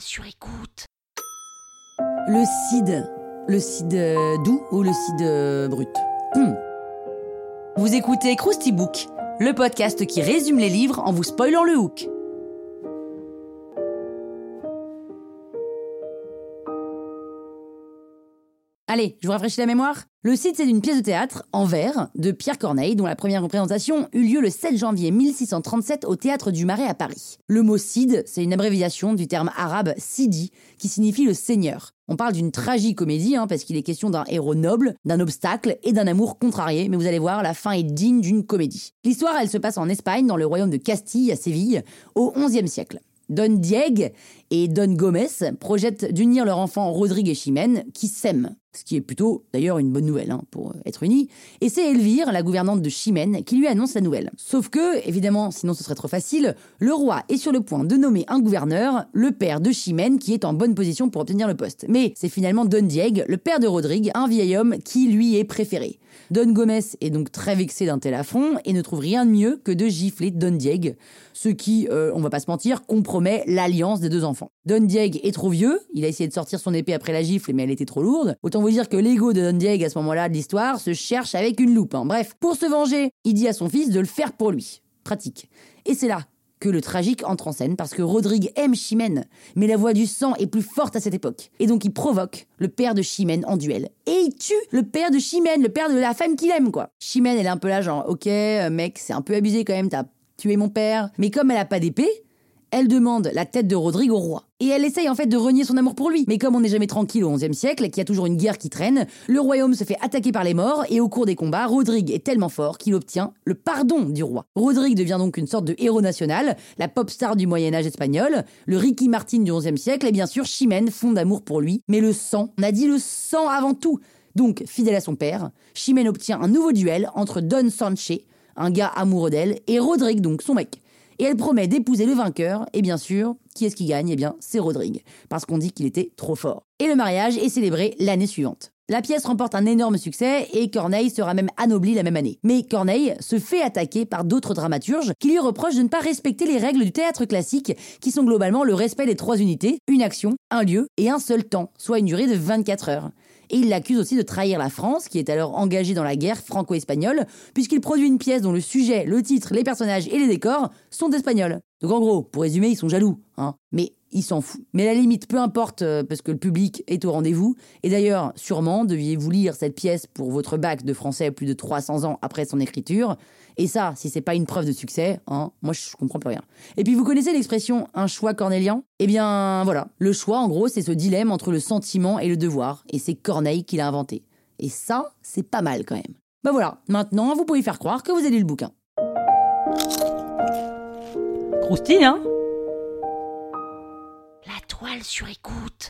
Sur écoute. Le CID. Le CID euh, doux ou le CID euh, brut? Hmm. Vous écoutez Krusty Book, le podcast qui résume les livres en vous spoilant le hook. Allez, je vous rafraîchis la mémoire. Le Cid, c'est une pièce de théâtre en vers de Pierre Corneille, dont la première représentation eut lieu le 7 janvier 1637 au théâtre du Marais à Paris. Le mot Cid, c'est une abréviation du terme arabe Sidi, qui signifie le seigneur. On parle d'une tragicomédie, hein, parce qu'il est question d'un héros noble, d'un obstacle et d'un amour contrarié, mais vous allez voir, la fin est digne d'une comédie. L'histoire, elle se passe en Espagne, dans le royaume de Castille, à Séville, au XIe siècle. Don Dieg et Don Gomez projettent d'unir leur enfant Rodrigue et Chimène, qui s'aiment. Ce qui est plutôt d'ailleurs une bonne nouvelle hein, pour être unis. Et c'est Elvire, la gouvernante de Chimène, qui lui annonce la nouvelle. Sauf que, évidemment, sinon ce serait trop facile, le roi est sur le point de nommer un gouverneur, le père de Chimène, qui est en bonne position pour obtenir le poste. Mais c'est finalement Don Dieg, le père de Rodrigue, un vieil homme qui lui est préféré. Don Gomez est donc très vexé d'un tel affront et ne trouve rien de mieux que de gifler Don Dieg, ce qui, euh, on va pas se mentir, compromet l'alliance des deux enfants. Don Dieg est trop vieux, il a essayé de sortir son épée après la gifle mais elle était trop lourde. Autant vous dire que l'ego de Don Dieg à ce moment-là de l'histoire se cherche avec une loupe. hein. Bref, pour se venger, il dit à son fils de le faire pour lui. Pratique. Et c'est là que le tragique entre en scène parce que Rodrigue aime Chimène, mais la voix du sang est plus forte à cette époque. Et donc il provoque le père de Chimène en duel. Et il tue le père de Chimène, le père de la femme qu'il aime, quoi. Chimène, elle est un peu là, genre, ok, euh, mec, c'est un peu abusé quand même, t'as tué mon père. Mais comme elle a pas d'épée, elle demande la tête de Rodrigue au roi. Et elle essaye en fait de renier son amour pour lui. Mais comme on n'est jamais tranquille au XIe siècle, qu'il y a toujours une guerre qui traîne, le royaume se fait attaquer par les morts et au cours des combats, Rodrigue est tellement fort qu'il obtient le pardon du roi. Rodrigue devient donc une sorte de héros national, la pop star du Moyen Âge espagnol, le Ricky Martin du XIe siècle et bien sûr Chimène fonde d'amour pour lui. Mais le sang, on a dit le sang avant tout. Donc, fidèle à son père, Chimène obtient un nouveau duel entre Don Sanche, un gars amoureux d'elle, et Rodrigue, donc son mec. Et elle promet d'épouser le vainqueur, et bien sûr, qui est-ce qui gagne? Eh bien, c'est Rodrigue, parce qu'on dit qu'il était trop fort. Et le mariage est célébré l'année suivante. La pièce remporte un énorme succès et Corneille sera même anobli la même année. Mais Corneille se fait attaquer par d'autres dramaturges qui lui reprochent de ne pas respecter les règles du théâtre classique qui sont globalement le respect des trois unités, une action, un lieu et un seul temps, soit une durée de 24 heures. Et il l'accuse aussi de trahir la France, qui est alors engagée dans la guerre franco-espagnole, puisqu'il produit une pièce dont le sujet, le titre, les personnages et les décors sont espagnols. Donc en gros, pour résumer, ils sont jaloux, hein. Mais il s'en fout. Mais à la limite, peu importe, euh, parce que le public est au rendez-vous. Et d'ailleurs, sûrement, deviez-vous lire cette pièce pour votre bac de français plus de 300 ans après son écriture. Et ça, si c'est pas une preuve de succès, hein, moi je comprends plus rien. Et puis vous connaissez l'expression un choix cornélien Eh bien voilà, le choix en gros c'est ce dilemme entre le sentiment et le devoir, et c'est Corneille qui l'a inventé. Et ça, c'est pas mal quand même. Bah voilà, maintenant vous pouvez faire croire que vous avez lu le bouquin. Croustille, hein? La toile sur écoute.